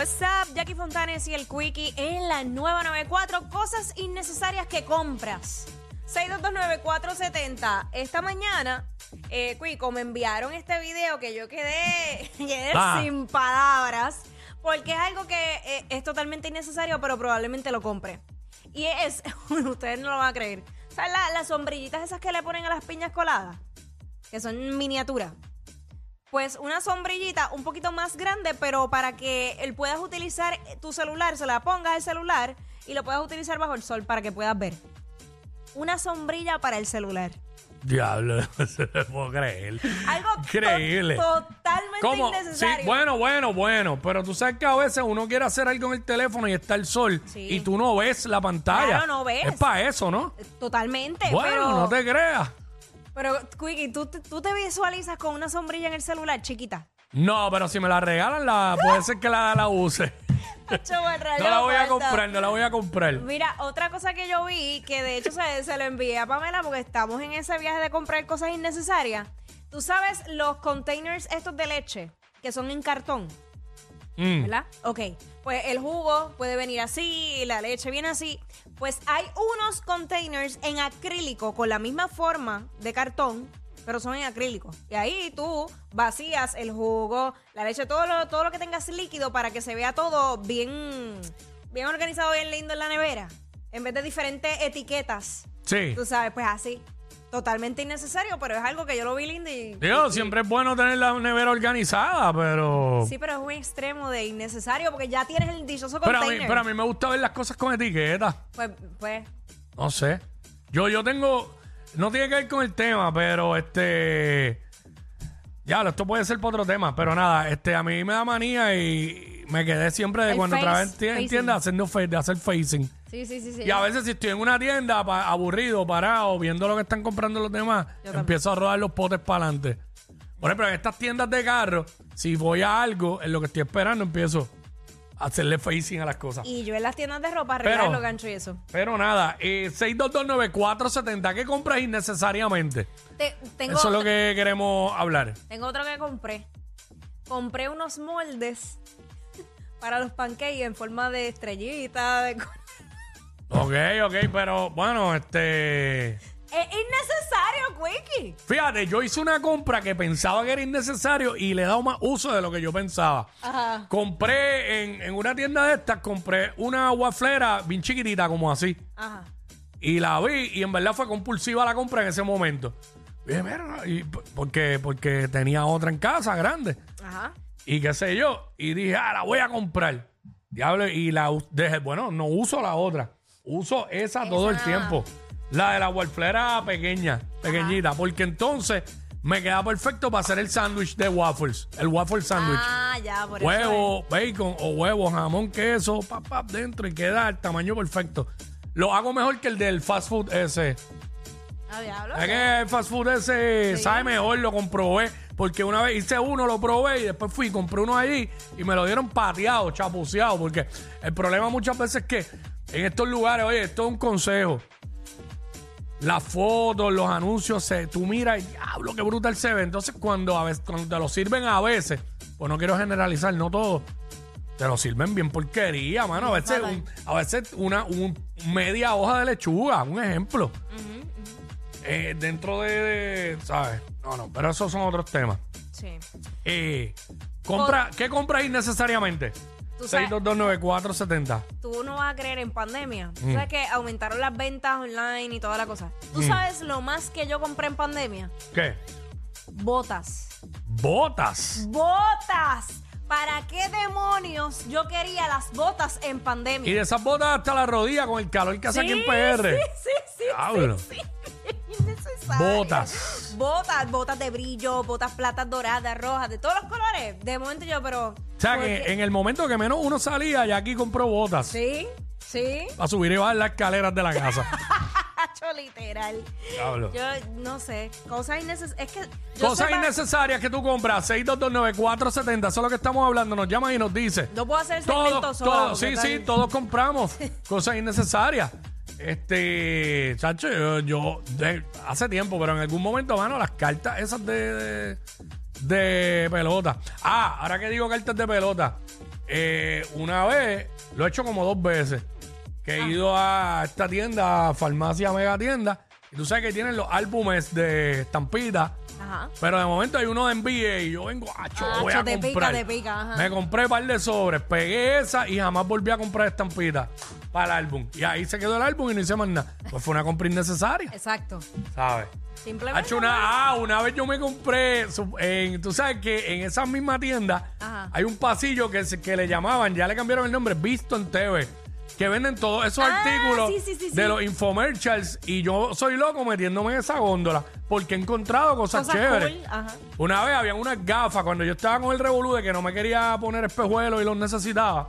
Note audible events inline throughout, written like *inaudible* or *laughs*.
What's up, Jackie Fontanes y el Quickie en la nueva 94. Cosas innecesarias que compras. 6229470. Esta mañana, eh, Quico, me enviaron este video que yo quedé, *laughs* quedé Ah. sin palabras. Porque es algo que eh, es totalmente innecesario, pero probablemente lo compre. Y es, *laughs* ustedes no lo van a creer. ¿Sabes la- las sombrillitas esas que le ponen a las piñas coladas? Que son miniaturas. Pues una sombrillita un poquito más grande, pero para que él puedas utilizar tu celular, se la pongas el celular y lo puedas utilizar bajo el sol para que puedas ver. Una sombrilla para el celular. Diablo, *laughs* no se lo puedo creer. Algo to- Increíble. totalmente ¿Cómo? Sí, innecesario. bueno, bueno, bueno. Pero tú sabes que a veces uno quiere hacer algo en el teléfono y está el sol Sí. y tú no ves la pantalla. Claro, no ves. Es para eso, ¿no? Totalmente. Bueno, pero, no te creas. Pero, Quickie, ¿tú, te- ¿tú te visualizas con una sombrilla en el celular, chiquita? No, pero si me la regalan, la, puede ser que la, la use. *laughs* No la voy a comprar, no la voy a comprar. Mira, otra cosa que yo vi, que de hecho se, se lo envié a Pamela porque estamos en ese viaje de comprar cosas innecesarias. Tú sabes los containers estos de leche, que son en cartón, Mm. ¿verdad? Ok, pues el jugo puede venir así, la leche viene así. Pues hay unos containers en acrílico con la misma forma de cartón, pero son en acrílico. Y ahí tú vacías el jugo, la leche, todo lo, todo lo que tengas líquido para que se vea todo bien, bien organizado, bien lindo en la nevera. En vez de diferentes etiquetas. Sí. Tú sabes, pues así. Totalmente innecesario, pero es algo que yo lo vi lindo y... Digo, siempre es bueno tener la nevera organizada, pero... Sí, pero es un extremo de innecesario porque ya tienes el dichoso pero, a mí, pero a mí me gusta ver las cosas con etiquetas. Pues, pues, No sé. Yo, yo tengo. No tiene que ver con el tema, pero este. Ya, esto puede ser para otro tema, pero nada, este, a mí me da manía y me quedé siempre de El cuando face, trabajé en tie- en facing. tienda haciendo fa- de hacer facing. Sí, sí, sí, sí. Y a veces si estoy en una tienda pa- aburrido, parado, viendo lo que están comprando los demás, empiezo a rodar los potes para adelante. Por ejemplo, en estas tiendas de carro, si voy a algo, en lo que estoy esperando, empiezo a hacerle facing a las cosas. Y yo en las tiendas de ropa Pero- los ganchos y eso. Pero nada, eh, 6229470, ¿qué compras innecesariamente? Te- tengo, Eso es lo que queremos hablar. tengo otro que compré. Compré unos moldes *laughs* para los pancakes en forma de estrellita. De... co- Ok, ok, pero bueno, este... Es innecesario, Quickie. Fíjate, yo hice una compra que pensaba que era innecesario y le he dado más uso de lo que yo pensaba. Ajá. Compré en, en una tienda de estas, compré una waflera bien chiquitita como así. Ajá. Y la vi y en verdad fue compulsiva la compra en ese momento. Y dije, mira, y p- porque, porque tenía otra en casa grande. Ajá. y qué sé yo. Y dije, ah, la voy a comprar. Diablo, y la u- dije, bueno, no uso la otra. Uso esa, todo el tiempo. La de la wafflera pequeña, pequeñita. Porque entonces me queda perfecto para hacer el sándwich de waffles. El waffle sándwich. Ah, ya, por eso. huevo, bacon o huevo, jamón, queso, pap, pap, dentro y queda el tamaño perfecto. Lo hago mejor que el del fast food ese. es. Ah, diablo. Es que el fast food ese Sí. sabe mejor, lo comprobé. Porque una vez hice uno, lo probé y después fui y compré uno allí y me lo dieron pateado, chapuceado. Porque el problema muchas veces es que en estos lugares, oye, esto es un consejo. Las fotos, los anuncios, se, tú miras y diablo, qué brutal se ve. Entonces, cuando, a veces, cuando te lo sirven a veces, pues no quiero generalizar, no todo, te lo sirven bien porquería, mano. A veces, un- a veces una un- media hoja de lechuga, un ejemplo. Eh, dentro de, de- ¿sabes? No, no, pero esos son otros temas. Sí. Eh, Compra, ¿Qué compras innecesariamente? Tú sabes- 6229470. Tú no vas a creer en pandemia. Tú Mm. sabes que aumentaron las ventas online y toda la cosa. ¿Tú sabes lo más que yo compré en pandemia? ¿Qué? Botas. Botas. ¡Botas! ¿Para qué demonios yo quería las botas en Y pandemia? de esas botas hasta la rodilla con el calor que hace aquí en Sí, PR. Sí, sí, sí. Diablo. sí, Botas. Botas, botas de brillo, botas platas doradas, rojas, de todos los colores. De momento yo, pero. O sea ¿por que en el momento que menos uno salía, ya aquí compró botas. Sí, sí. Para subir y bajar las escaleras de la casa. *laughs* Hacho, literal. Diablo. Yo no sé. Cosas innecesarias. Es que. yo Cosas innecesarias que tú compras, 6229470, eso es lo que estamos hablando, nos llama y nos dice. No puedo hacer el segmento Todos, sola, todos, porque sí, está sí, bien. todos compramos *laughs* cosas innecesarias. Este, chacho, yo, yo de- hace tiempo, pero en algún momento, mano, las cartas esas de, de, de pelota. Ah, ahora que digo cartas de pelota, eh, una vez, lo he hecho como dos veces, que he ido a esta tienda, farmacia mega tienda, y tú sabes que tienen los álbumes de estampita. Ajá. Pero de momento hay uno de NBA y yo vengo, acho, Acho, voy a te pica, comprar. te pica, ajá. Me compré un par de sobres, pegué esa y jamás volví a comprar estampitas para el álbum. Y ahí se quedó el álbum y no hice más nada. Pues fue una compra innecesaria, Exacto. ¿sabes? Simplemente. Hacho, una, ah, una vez yo me compré, su- en, tú sabes que en esa misma tienda Ajá. hay un pasillo que, se- que le llamaban, ya le cambiaron el nombre, Visto en TV, que venden todos esos Ah, artículos sí, sí, sí, de los infomercials y yo soy loco metiéndome en esa góndola porque he encontrado cosas, Cosas chéveres. cool, ajá. Una vez había unas gafas cuando yo estaba con el revolú de que no me quería poner espejuelos y los necesitaba.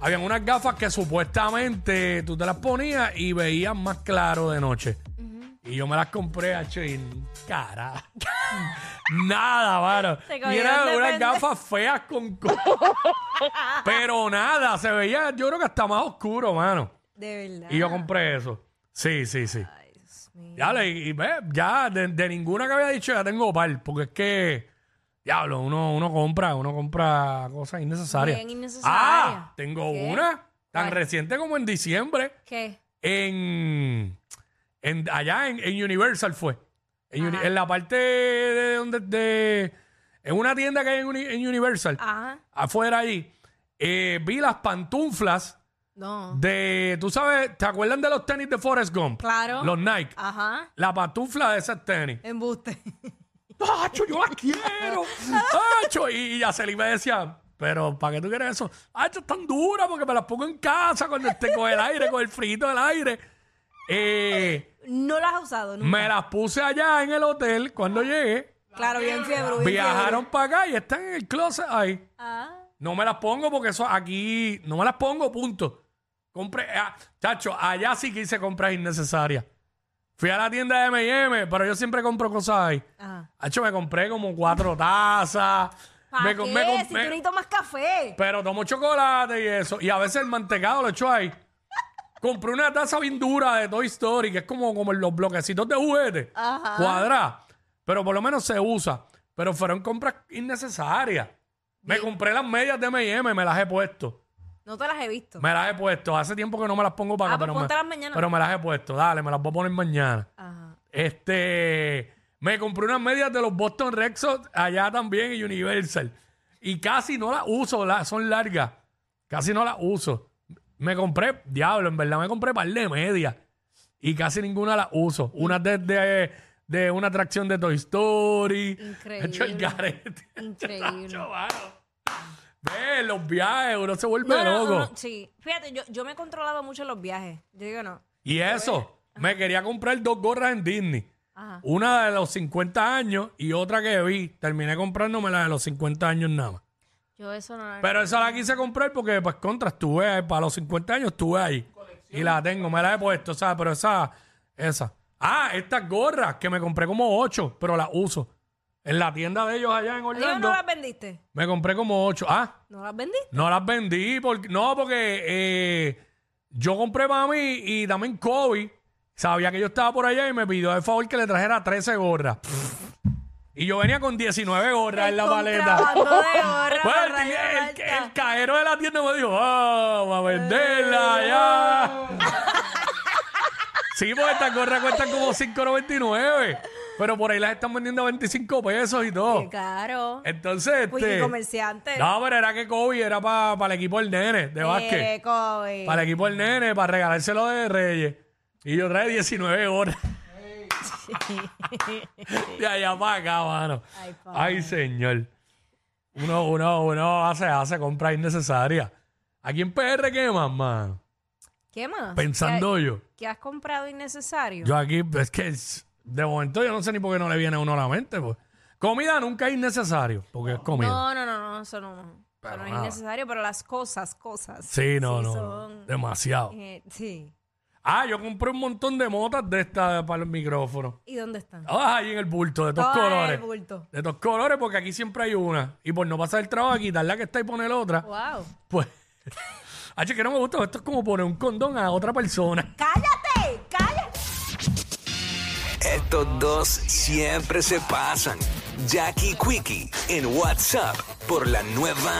Habían unas gafas que supuestamente tú te las ponías y veías más claro de noche. Y yo me las compré a y cara. *laughs* nada, mano. Y cogieron eran de unas gafas feas con co- *laughs* Pero nada, se veía, yo creo que hasta más oscuro, mano. De verdad. Y yo compré eso. Sí, sí, sí. Ay, Dios mío. Ya, le- y, ve, ya de, de ninguna que había dicho ya tengo par, porque es que, diablo, uno, uno compra, uno compra cosas innecesarias. Bien innecesarias. Ah, tengo ¿Qué? una tan ¿Cuál? reciente como en diciembre, ¿Qué? en, en allá en, en Universal fue. En, Uni- Ajá. en la parte de donde, de, en una tienda que hay en, Uni- en Universal, Ajá. afuera allí, eh, vi las pantuflas No. de, tú sabes, ¿te acuerdan de los tenis de Forrest Gump? Claro. Los Nike. Ajá. La pantufla de esos tenis. Embuste. ¡Acho, yo las quiero! ¡Acho! Y, y Yaceli me decía, pero ¿para qué tú quieres eso? ¡Acho, tan dura porque me las pongo en casa cuando esté con el aire, con el frito del aire! Eh, no las has usado nunca. me las puse allá en el hotel cuando llegué. Claro, bien fiebre. bien Viajaron fiebre. para acá y están en el closet ahí. Ah. No me las pongo porque eso aquí, no me las pongo, punto. Compré, ah, chacho, allá sí que hice compras innecesarias. Fui a la tienda de M&M, pero yo siempre compro cosas ahí. Ajá. Hacho, me compré como cuatro tazas. ¿Para Me, qué? me com- si me- tú necesitas más café. pero tomo chocolate y eso. Y a veces el mantecado lo echo ahí. Compré una taza bien dura de Toy Story, que es como, como los bloquecitos de juguete. Ajá. Cuadra. Pero por lo menos se usa. Pero fueron compras innecesarias. Me compré las medias de M&M, me las he puesto. No te las he visto. Me las he puesto. Hace tiempo que no me las pongo para Ah, acá, pues pero, me, mañana. pero me las he puesto. Dale, me las voy a poner mañana. Ajá. Este, me compré unas medias de los Boston Red Sox allá también en Universal. Y casi no las uso, la- son largas. Casi no las uso. Me compré, diablo, en verdad me compré par de medias. Y casi ninguna las uso. Una de, de, de una atracción de Toy Story. Increíble. *laughs* Hecho el garete. Increíble. Ve, los viajes, uno se vuelve No, no, loco. no, sí. Fíjate, yo, yo me he controlado mucho en los viajes. Yo digo no. Y eso, me quería comprar dos gorras en Disney. Ajá. Una de los 50 años y otra que vi. Terminé comprándome la de los 50 años nada más. Yo eso no Pero esa la quise comprar porque, pues, contra, estuve ahí, para los 50 años estuve ahí. Y la tengo, me la he puesto, ¿sabes? Pero esa, esa. Ah, estas gorras que me compré como 8, pero las uso. En la tienda de ellos allá en Orlando, no las vendiste. me compré como 8. Ah, ¿No las vendiste? no las vendí, porque, no, porque eh, yo compré para mí y también Kobe sabía que yo estaba por allá y me pidió el favor que le trajera 13 gorras. *laughs* Y yo venía con 19 gorras en la maleta. De *laughs* gorra, Pues el, el- cajero de la tienda me dijo, ah, vamos a venderla ya. sí, porque estas gorras cuestan como 5.99. Pero por ahí las están vendiendo a 25 pesos y todo. Qué caro. Entonces, Wiki este. comerciante. No, pero era que Kobe era para el equipo del nene de básquet. Eh, Kobe. Para el equipo del nene, para regalárselo de Reyes. Y yo trae 19 horas. De allá para acá, mano. Ay, señor. Uno, uno, uno hace, hace compras innecesarias. Aquí en PR, ¿qué más, mano? ¿Qué más? Pensando ¿Qué, yo. qué has comprado innecesario? Yo aquí, es que es- de momento yo no sé ni por qué no le viene a uno a la mente. Pues. Comida nunca es innecesario, porque es comida. no, no, no, no, eso no, eso Pero no es nada. innecesario, pero las cosas, cosas. Sí, no, no. son- Demasiado. eh, sí. Ah, yo compré un montón de motas de estas para el micrófono. ¿Y dónde están? Ah, ahí en el bulto, de todos Todo en colores. el bulto. De todos colores, porque aquí siempre hay una. Y por no pasar el trabajo, quitar la que está y poner otra, Wow. pues. *laughs* H, que no me gusta, esto es como poner un condón a otra persona. ¡Cállate! ¡Cállate! Estos dos siempre se pasan. Jackie Quickie en WhatsApp por la nueva